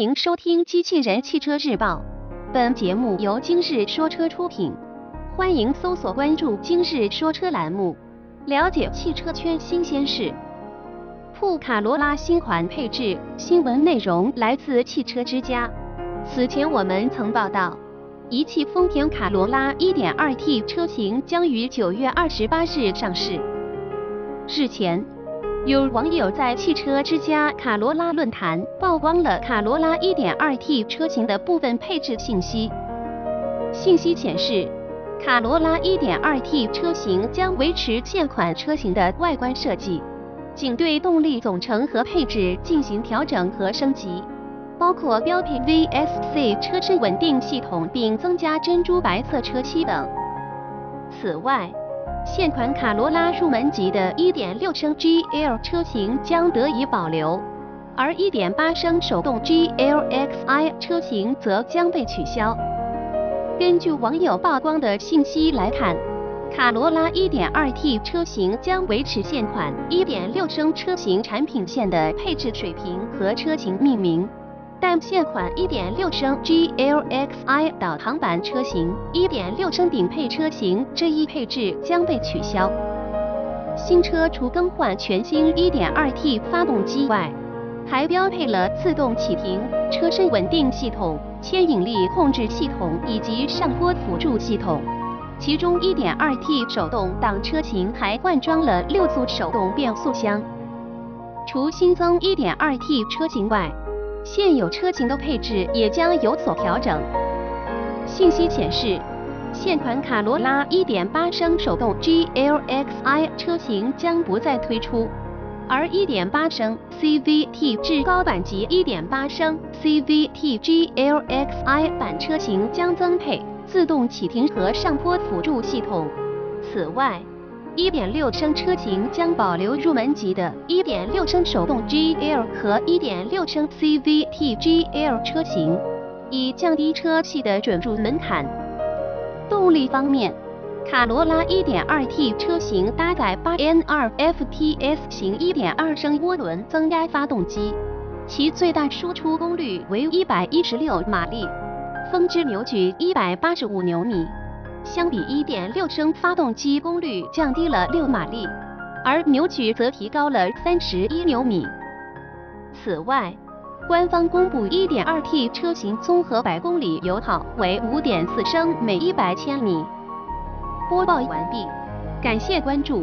迎收听《机器人汽车日报》，本节目由今日说车出品。欢迎搜索关注“今日说车”栏目，了解汽车圈新鲜事。酷卡罗拉新款配置，新闻内容来自汽车之家。此前我们曾报道，一汽丰田卡罗拉 1.2T 车型将于9月28日上市。日前。有网友在汽车之家卡罗拉论坛曝光了卡罗拉 1.2T 车型的部分配置信息。信息显示，卡罗拉 1.2T 车型将维持现款车型的外观设计，仅对动力总成和配置进行调整和升级，包括标配 VSC 车身稳定系统并增加珍珠白色车漆等。此外，现款卡罗拉入门级的1.6升 GL 车型将得以保留，而1.8升手动 GLXI 车型则将被取消。根据网友曝光的信息来看，卡罗拉 1.2T 车型将维持现款1.6升车型产品线的配置水平和车型命名。但现款1.6升 GLXI 导航版车型、1.6升顶配车型这一配置将被取消。新车除更换全新 1.2T 发动机外，还标配了自动启停、车身稳定系统、牵引力控制系统以及上坡辅助系统。其中 1.2T 手动挡车型还换装了六速手动变速箱。除新增 1.2T 车型外，现有车型的配置也将有所调整。信息显示，现款卡罗拉1.8升手动 GLXI 车型将不再推出，而1.8升 CVT 至高版级1.8升 CVT GLXI 版车型将增配自动启停和上坡辅助系统。此外，1.6升车型将保留入门级的1.6升手动 GL 和1.6升 CVT GL 车型，以降低车系的准入门槛。动力方面，卡罗拉 1.2T 车型搭载 8N2 FTS 型1.2升涡轮增压发动机，其最大输出功率为116马力，峰值扭矩185牛米。相比1.6升发动机功率降低了6马力，而扭矩则提高了31牛米。此外，官方公布 1.2T 车型综合百公里油耗为5.4升每100千米。播报完毕，感谢关注。